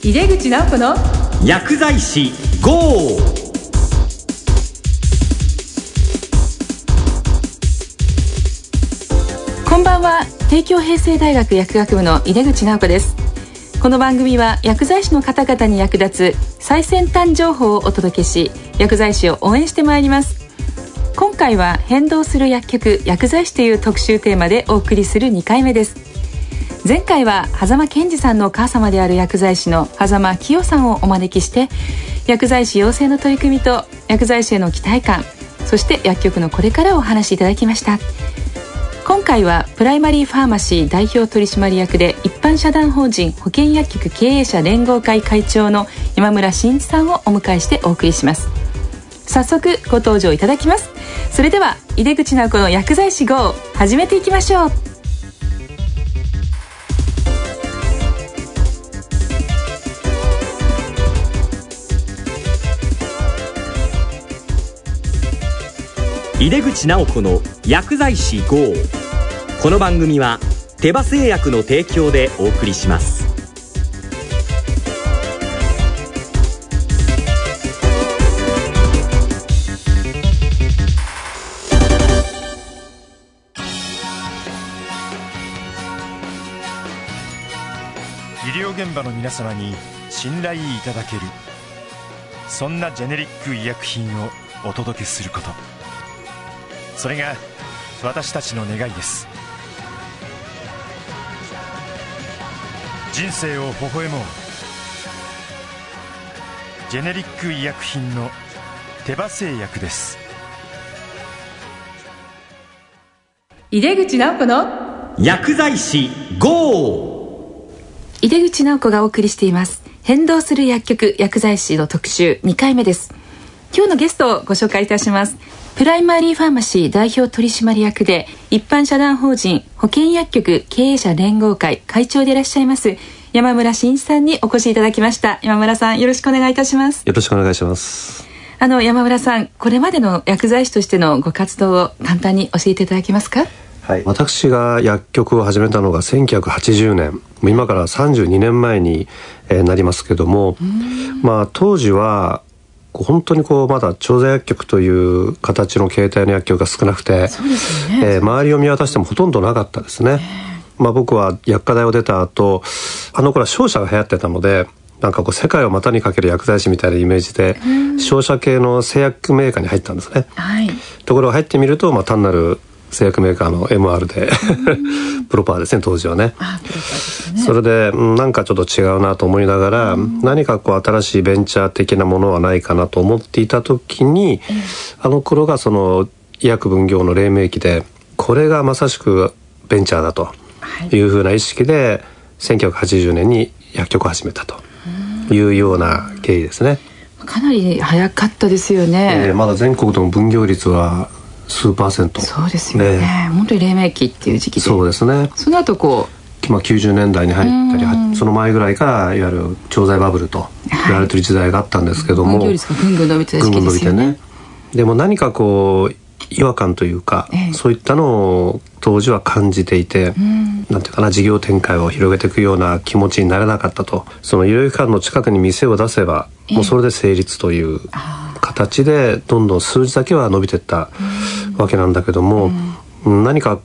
井出口直子の薬剤師 GO! こんばんは。帝京平成大学薬学部の井出口直子です。この番組は薬剤師の方々に役立つ最先端情報をお届けし薬剤師を応援してまいります。今回は変動する薬局薬剤師という特集テーマでお送りする2回目です前回は狭間健二さんのお母様である薬剤師の狭間清さんをお招きして薬剤師養成の取り組みと薬剤師への期待感そして薬局のこれからをお話しいただきました。今回はプライマリーファーマシー代表取締役で一般社団法人保険薬局経営者連合会会長の山村真一さんをお迎えしてお送りします。早速ご登場いただきます。それでは井出口直子の薬剤師 GO 始めていきましょう。井出口直子の薬剤師 GO この番組は手羽製薬の提供でお送りします。医療現場の皆様に信頼いただける。そんなジェネリック医薬品をお届けすること。それが私たちの願いです。人生を微笑もう。ジェネリック医薬品の手羽製薬です。井出口直子の薬剤師 GO! 井出口直子がお送りしています。変動する薬局薬剤師の特集2回目です。今日のゲストをご紹介いたしますプライマリーファーマシー代表取締役で一般社団法人保険薬局経営者連合会会長でいらっしゃいます山村真一さんにお越しいただきました。山村さんよろしくお願いいたします。よろしくお願いします。あの山村さんこれまでの薬剤師としてのご活動を簡単に教えていただけますか？はい、私が薬局を始めたのが1980年。今から32年前に、えーなりますけども、まあ当時は本当にこうまだ調剤薬局という形の形態の薬局が少なくて、ねえー周りを見渡してもほとんどなかったですね。まあ僕は薬科大を出た後あの頃は商社が流行ってたのでなんかこう世界を股にかける薬剤師みたいなイメージで商社系の製薬メーカーに入ったんですね。はいところが入ってみると、まあ、単なる製薬メーカーの MR でプロパーですね当時はね。ね。それでうんなんかちょっと違うなと思いながら、何かこう新しいベンチャー的なものはないかなと思っていた時に、あの頃がその医薬分業の黎明期でこれがまさしくベンチャーだとい。うふうな意識で1980年に薬局を始めたというような経緯ですね。かなり早かったですよね、えーまだ全国でも分業率は数パーセント。そうですよね。ね本当に黎明期っていう時期で。そうですね。その後こまあ、90年代に入ったりはその前ぐらいからいわゆる調剤バブルと言われてる時代があったんですけども、う分業率がぐんぐん伸びてね。でも何かこう違和感というか、ええ。そういったのを当時は感じていて、なんていうかな事業展開を広げていくような気持ちになれなかったと。その医療機関の近くに店を出せば、もうそれで成立という形でどんどん数字だけは伸びていったわけなんだけども、うん。何か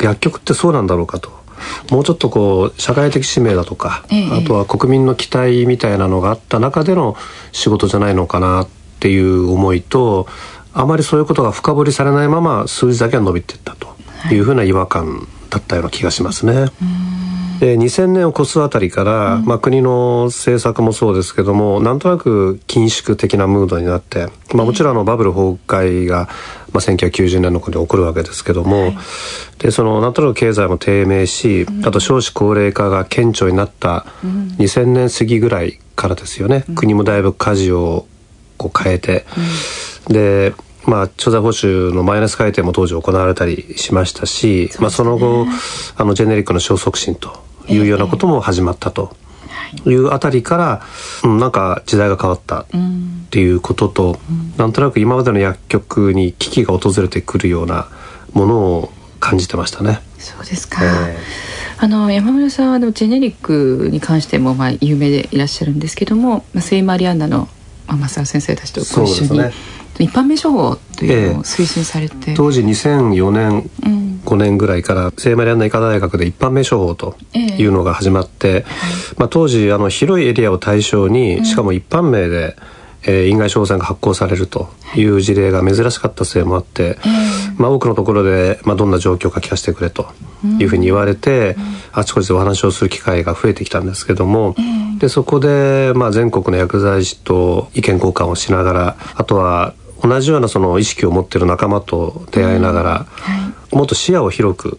薬局ってそうなんだろうかと。もうちょっとこう社会的使命だとか、ええ。あとは国民の期待みたいなのがあった中での仕事じゃないのかなっていう思いとあまりそういうことが深掘りされないまま数字だけは伸びていったとい。うふうな違和感だったような気がしますね。で2000年を越すあたりから、まあ、国の政策もそうですけどもなんとなく緊縮的なムードになって、まあ、もちろんあのバブル崩壊が、まあ、1990年の頃に起こるわけですけども、でそのなんとなく経済も低迷し、あと少子高齢化が顕著になった2000年過ぎぐらいからですよね、国もだいぶ舵をこう変えて、でまあ、調剤報酬のマイナス改定も当時行われたりしましたし、まあ、その後あのジェネリックの消促進というようなことも始まったとい。うあたりから、うん、なんか時代が変わったっていうことと、なんとなく今までの薬局に危機が訪れてくるようなものを感じてましたね。そうですか、えあの山村さんはジェネリックに関してもまあ有名でいらっしゃるんですけども、まあ、聖マリアンナの増田先生たちとご一緒に、ね、一般名処方というのを推進されて、え当時2004年、うん、5年ぐらいから聖マリアンナ医科大学で一般名処方というのが始まって、えはい、まあ、当時あの広いエリアを対象にしかも一般名で、えー、院外処方箋が発行されるとい。う事例が珍しかったせいもあって、まあ、多くのところで、まあ、どんな状況か聞かせてくれというふうに言われて、あちこちでお話をする機会が増えてきたんですけども、でそこで、まあ、全国の薬剤師と意見交換をしながらあとは同じようなその意識を持っている仲間と出会いながら、はい、もっと視野を広く、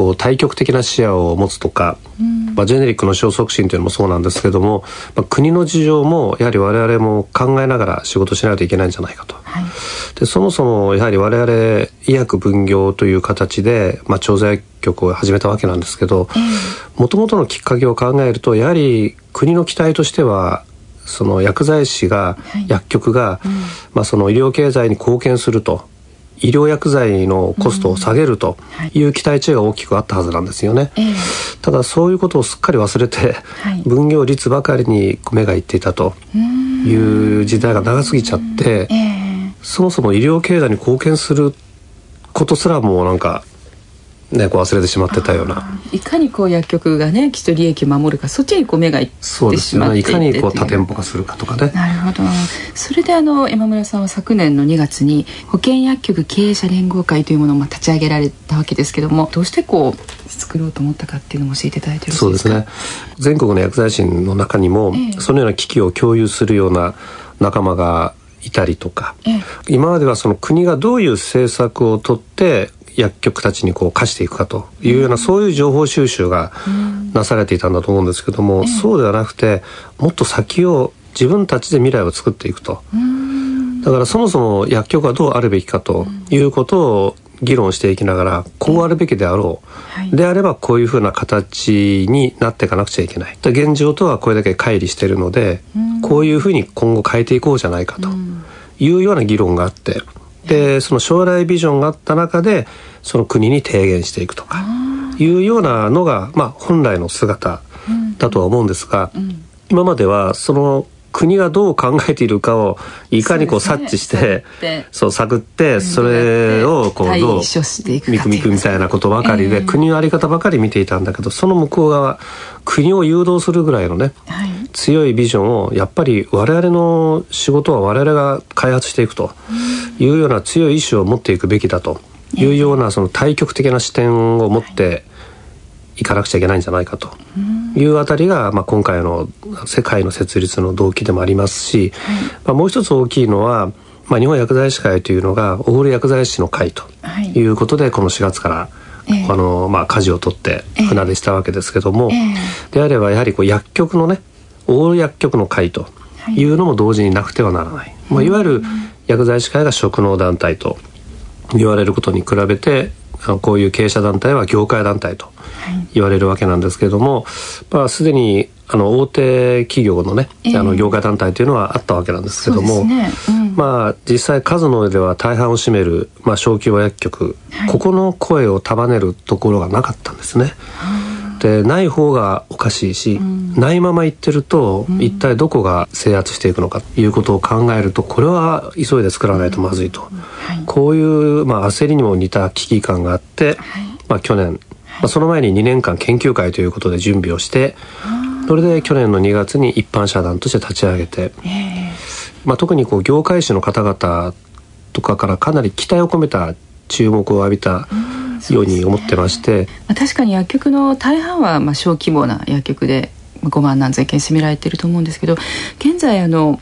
こう対極的な視野を持つとか、うん、まあ、ジェネリックの消促進というのもそうなんですけども、まあ、国の事情もやはり我々も考えながら仕事しないといけないんじゃないかと。はい、でそもそもやはり我々医薬分業という形で、まあ、調剤局を始めたわけなんですけどもともとのきっかけを考えるとやはり国の期待としてはその薬剤師が、はい、薬局が、うん、まあ、その医療経済に貢献すると医療薬剤のコストを下げるとい。う期待値が大きくあったはずなんですよね、えー、ただそういうことをすっかり忘れて、はい、分業率ばかりに目がいっていたという時代が長すぎちゃって、えー、そもそも医療経済に貢献することすらもなんかね、こう忘れてしまってたような。いかにこう薬局がねきっと利益を守るかそっちにこう目がいってそうですよね。いかにこう多店舗化するかとかね。なるほど。それであの山村さんは昨年の2月に保険薬局経営者連合会というものをまあ立ち上げられたわけですけどもどうしてこう作ろうと思ったかっていうのも教えていただいてよろしいですか？そうですね。全国の薬剤師の中にも、ええ、そのような危機を共有するような仲間がいたりとか、え、今まではその国がどういう政策をとって薬局たちにこう貸していくかというような、そういう情報収集がなされていたんだと思うんですけども、そうではなくてもっと先を自分たちで未来を作っていくと。だからそもそも薬局はどうあるべきかということを議論していきながらこうあるべきであろう、であればこういうふうな形になっていかなくちゃいけない。現状とはこれだけ乖離しているのでこういうふうに今後変えていこうじゃないかというような議論があって。でその将来ビジョンがあった中でその国に提言していくとかいうようなのが、まあ、本来の姿だとは思うんですが、うんうん、今まではその国がどう考えているかをいかにこう察知して、そう探ってそれをこうどう見くみくみたいなことばかりで、国の在り方ばかり見ていたんだけどその向こう側国を誘導するぐらいのね、強いビジョンをやっぱり我々の仕事は我々が開発していくというような強い意志を持っていくべきだというようなその対極的な視点を持っていかなくちゃいけないんじゃないかというあたりが、まあ、今回の世界の設立の動機でもありますし、まあ、もう一つ大きいのは、まあ、日本薬剤師会というのがオール薬剤師の会とい。うことで、この4月から、あのまあ、舵を取って船出したわけですけども、であればやはりこう薬局のねオール薬局の会とい。うのも同時になくてはならない、まあ、いわゆる薬剤師会が職能団体と言われることに比べてこういう経営者団体は業界団体と言われるわけなんですけれども、まあ、すでにあの大手企業のね、えー、あの業界団体というのはあったわけなんですけども、ね。うん、まあ実際数の上では大半を占める、まあ、小規模薬局、はい、ここの声を束ねるところがなかったんですね。でない方がおかしいし、うん、ないまま言ってると、うん、一体どこが制圧していくのかということを考えるとこれは急いで作らないとまずいと、はい、こういう、まあ、焦りにも似た危機感があって、はい、まあ、去年。まあ、その前に2年間研究会ということで準備をしてそれで去年の2月に一般社団として立ち上げて、まあ、特にこう業界誌の方々とかからかなり期待を込めた注目を浴びたように思ってまして、ね、まあ、確かに薬局の大半はまあ小規模な薬局で5万何千件占められてると思うんですけど現在あの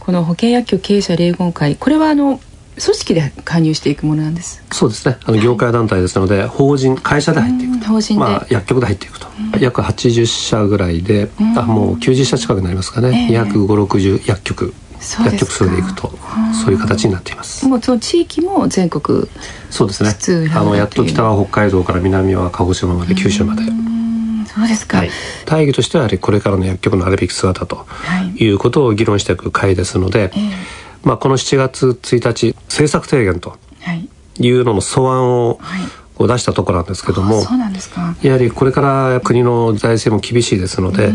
この保険薬局経営者連合会これはあの組織で加入していくものなんです。そうですね。あの業界団体ですので、はい、法人会社で入っていくと、法人まあ、薬局で入っていくと、うん、約80社ぐらいで、うん、あもう90社近くなりますかね、えー、25060薬局薬局数でいくとそういう形になっています。もうその地域も全国そうですね。あのやっと北は北海道から南は鹿児島まで九州まで。そうですか、はい、大義としてはこれからの薬局のあるべき姿ということを議論していく会ですので、えーまあ、この7月1日政策提言とい。うのの素案を、を出したところなんですけどもやはりこれから国の財政も厳しいですので、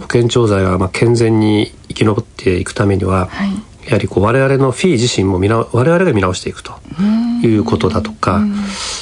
保険調剤がまあ健全に生き延っていくためには、はい。やはりこう我々のフィー自身も見直我々が見直していくということだとか、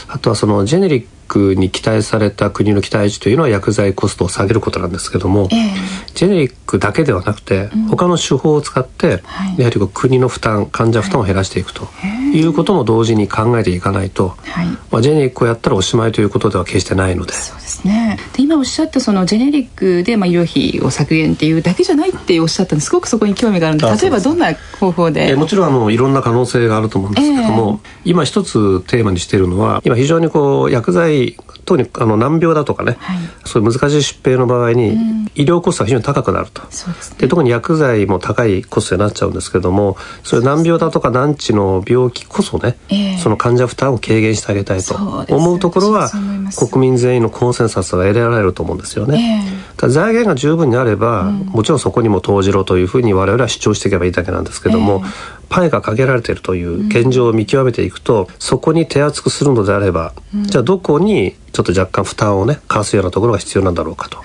あとはそのジェネリックに期待された国の期待値というのは薬剤コストを下げることなんですけども、ええ。ジェネリックだけではなくて、他の手法を使って、はい。やはりこう国の負担患者負担を減らしていくとい。うことも同時に考えていかないと、はい。まあ、ジェネリックをやったらおしまいということでは決してないので。そうですね。で今おっしゃったそのジェネリックでまあ医療費を削減っていうだけじゃないっておっしゃったんですごくそこに興味があるんであ例えばどんな方法で？えーもちろんあのいろんな可能性があると思うんですけども、今一つテーマにしているのは今非常にこう薬剤特にあの難病だとかね、はい。そういう難しい疾病の場合に医療コストが非常に高くなると。ですね。で特に薬剤も高いコストになっちゃうんですけどもそういう難病だとか難治の病気こそね、ええ。その患者負担を軽減してあげたいと思うところは国民全員のコンセンサスが得られると思うんですよね。ええ。ただ財源が十分にあれば、もちろんそこにも投じろというふうに我々は主張していけばいいだけなんですけども、パイが限られているという現状を見極めていくと、そこに手厚くするのであれば、じゃあどこにちょっと若干負担をねかわすようなところが必要なんだろうかと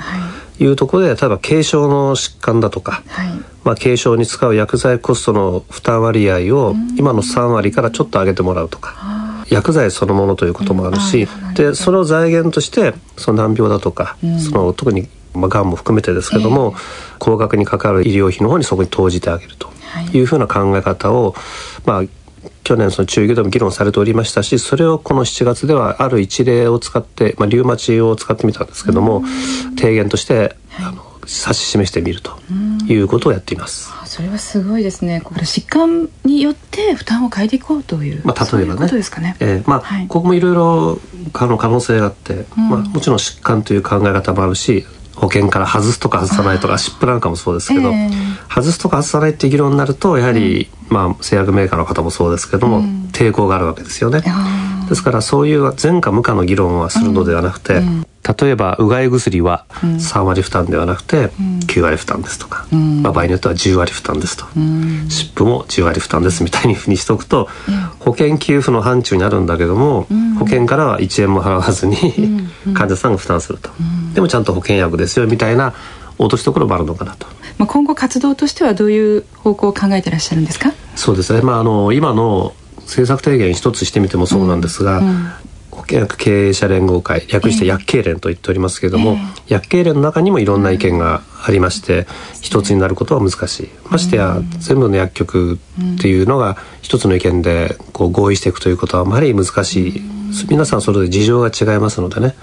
い。うところで例えば軽症の疾患だとか、はい。まあ、軽症に使う薬剤コストの負担割合を今の3割からちょっと上げてもらうとか。薬剤そのものということもあるし、でその財源としてその難病だとか、その特にまあがんも含めてですけども、高額にかかる医療費の方にそこに投じてあげるとい。うふうな考え方を、まあ去年その中医でも議論されておりましたしそれをこの7月ではある一例を使って、まあ、リウマチを使ってみたんですけども、提言として、あの指し示してみるということをやっています。あそれはすごいですね。これ疾患によって負担を変えていこうという、まあ、例えばね。そういうことですかね、えーまあはい。ここもいろいろ可能可能性があって、まあ、もちろん疾患という考え方もあるし保険から外すとか外さないとか疾プなんかもそうですけど、ええ。外すとか外さないっていう議論になるとやはり、まあ、製薬メーカーの方もそうですけども、抵抗があるわけですよね。あですからそういう前か無かの議論はするのではなくて、例えばうがい薬は3割負担ではなくて9割負担ですとか、まあ、場合によっては10割負担ですと、湿布も10割負担ですみたいにふうにしておくと、保険給付の範疇になるんだけども、保険からは1円も払わずに、患者さんが負担すると、でもちゃんと保険薬ですよみたいな落としどころもあるのかなと。まあ、今後活動としてはどういう方向を考えてらっしゃるんですか？そうですね、まあ、あの今の政策提言一つしてみてもそうなんですが、保険薬経営者連合会略して薬経連と言っておりますけれども、薬経連の中にもいろんな意見がありまして一つになることは難しい。ましてや全部の薬局っていうのが一つの意見でこう合意していくということはあまり難しい。皆さんそれぞれ事情が違いますのでね、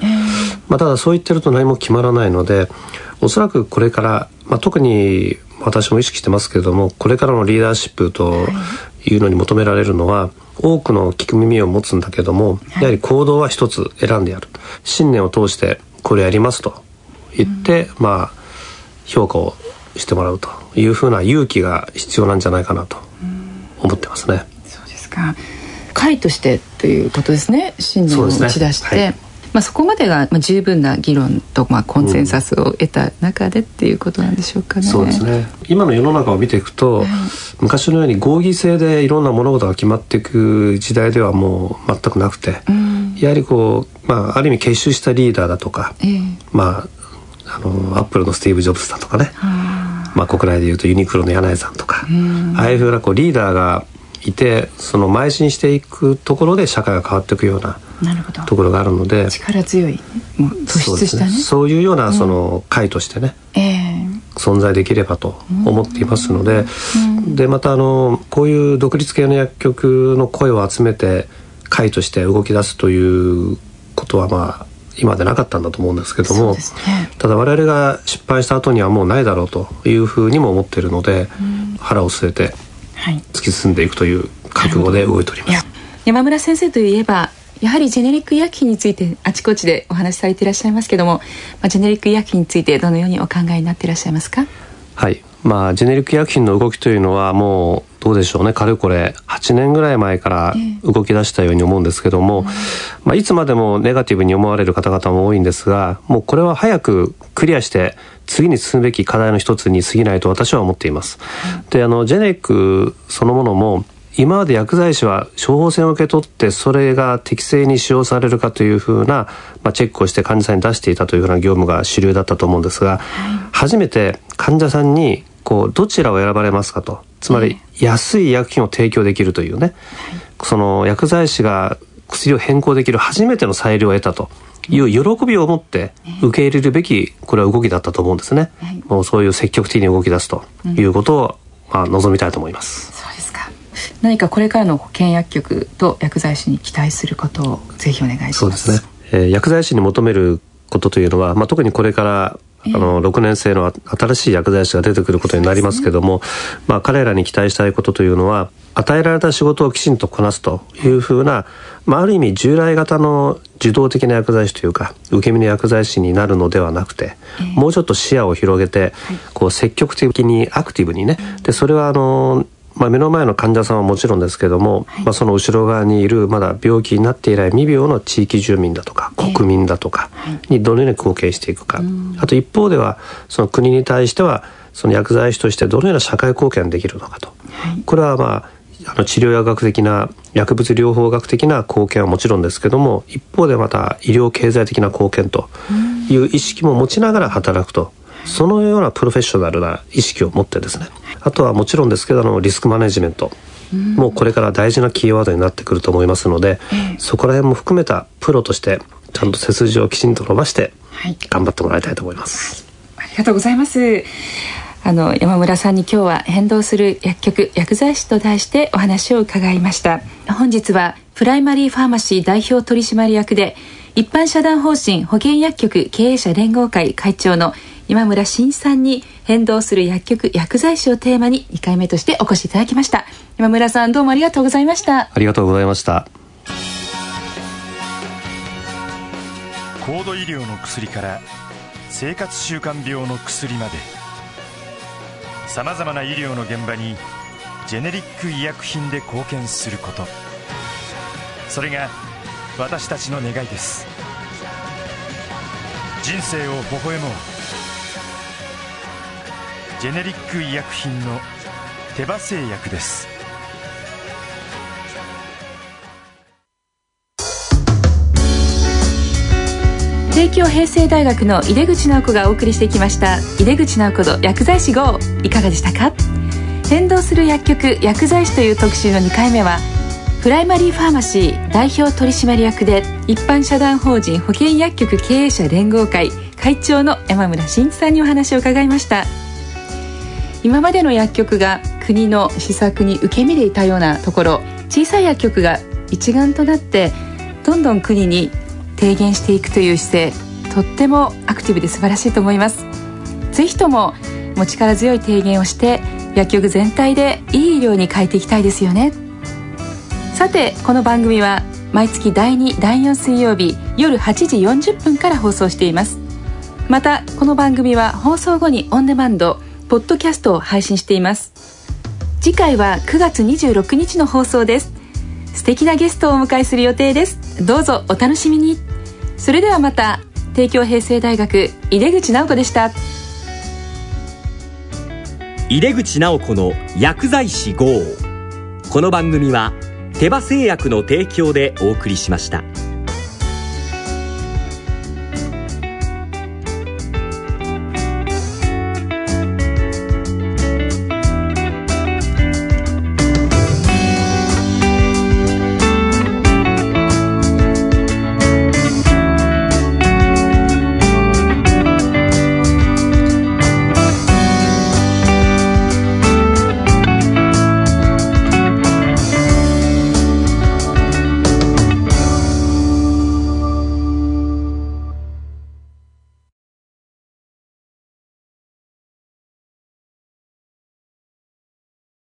まあ、ただそう言ってると何も決まらないのでおそらくこれから、まあ、特に私も意識してますけれどもこれからのリーダーシップというのに求められるのは多くの聞く耳を持つんだけども、やはり行動は一つ選んでやる。信念を通してこれやりますと言って、まあ評価をしてもらうというふうな勇気が必要なんじゃないかなと思ってますね。そうですか。会としてということですね。信念を打ち出して、はいまあ、そこまでがまあ十分な議論とまあコンセンサスを得た中でっていうことなんでしょうかね。そうですね。今の世の中を見ていくと、昔のように合議制でいろんな物事が決まっていく時代ではもう全くなくて、やはりこう、まあ、ある意味結集したリーダーだとか、ええ。まあ、あのアップルのスティーブ・ジョブズだとかね、まあ、国内でいうとユニクロの柳井さんとか、ああいうふうなこうリーダーがいてその邁進していくところで社会が変わっていくようなところがあるので力強いもう突出したね。そういうようなその会としてね、ええ。存在できればと思っていますので、でまたあのこういう独立系の薬局の声を集めて会として動き出すということはまあ今までなかったんだと思うんですけども、ね。ただ我々が失敗した後にはもうないだろうというふうにも思っているので、腹を据えてはい突き進んでいくという覚悟で動いておりまいやす。山村先生といえばやはりジェネリック医薬品についてあちこちでお話しされていらっしゃいますけども、まあ、ジェネリック医薬品についてどのようにお考えになっていらっしゃいますか？はい。まあ、ジェネリック医薬品の動きというのはもうどうでしょうね。かれこれ8年ぐらい前から動き出したように思うんですけども、まあ、いつまでもネガティブに思われる方々も多いんですが、もうこれは早くクリアして次に進むべき課題の一つに過ぎないと私は思っています。で、あの、ジェネリックそのものも、今まで薬剤師は処方箋を受け取ってそれが適正に使用されるかというふうな、まあ、チェックをして患者さんに出していたというふうな業務が主流だったと思うんですが、はい、初めて患者さんにこうどちらを選ばれますかと。つまり安い医薬品を提供できるというね、はい、その薬剤師が薬を変更できる初めての裁量を得たという喜びを持って受け入れるべきこれは動きだったと思うんですね、はい、もうそういう積極的に動き出すということを、まあ、望みたいと思います。そうですか。何かこれからの保険薬局と薬剤師に期待することをぜひお願いします。そうですね、えー、薬剤師に求めることというのは、まあ、特にこれからあの6年生の新しい薬剤師が出てくることになりますけども、まあ、彼らに期待したいことというのは与えられた仕事をきちんとこなすというふうな、まあ、ある意味従来型の受動的な薬剤師というか受け身の薬剤師になるのではなくて、もうちょっと視野を広げて、こう積極的にアクティブにね。でそれはあのまあ、目の前の患者さんはもちろんですけども、はい、まあ、その後ろ側にいるまだ病気になっていない未病の地域住民だとか国民だとかにどのように貢献していくか、あと一方ではその国に対してはその薬剤師としてどのような社会貢献できるのかと、はい、これはまああの治療薬学的な薬物療法学的な貢献はもちろんですけども一方でまた医療経済的な貢献という意識も持ちながら働くと。そのようなプロフェッショナルな意識を持ってですねあとはもちろんですけどのリスクマネジメント。もうこれから大事なキーワードになってくると思いますので、そこら辺も含めたプロとしてちゃんと背筋をきちんと伸ばして頑張ってもらいたいと思います、はい、ありがとうございます。あの山村さんに今日は変動する薬局薬剤師と題してお話を伺いました。本日はプライマリーファーマシー代表取締役で一般社団法人保険薬局経営者連合会会長の山村真一さんに変動する薬局薬剤師をテーマに2回目としてお越しいただきました。山村さんどうもありがとうございました。ありがとうございました。高度医療の薬から生活習慣病の薬まで。さまざまな医療の現場にジェネリック医薬品で貢献すること。それが私たちの願いです。人生を微笑もうジェネリック医薬品のテバ製薬です。帝京平成大学の井出口直子がお送りしてきました井出口直子の薬剤師 GO。いかがでしたか？変動する薬局薬剤師という特集の2回目はプライマリーファーマシー代表取締役で一般社団法人保険薬局経営者連合会会長の山村真一さんにお話を伺いました。今までの薬局が国の施策に受け身でいたようなところ小さい薬局が一丸となってどんどん国に提言していくという姿勢とってもアクティブで素晴らしいと思います。ぜひともも力強い提言をして薬局全体でいい医療に変えていきたいですよね。さてこの番組は毎月第2第4水曜日夜8時40分から放送しています。またこの番組は放送後にオンデマンドポッドキャストを配信しています。次回は9月26日の放送です。素敵なゲストをお迎えする予定です。どうぞお楽しみに。それではまた帝京平成大学井出口直子でした。井出口直子の薬剤師号。この番組は手羽製薬の提供でお送りしました。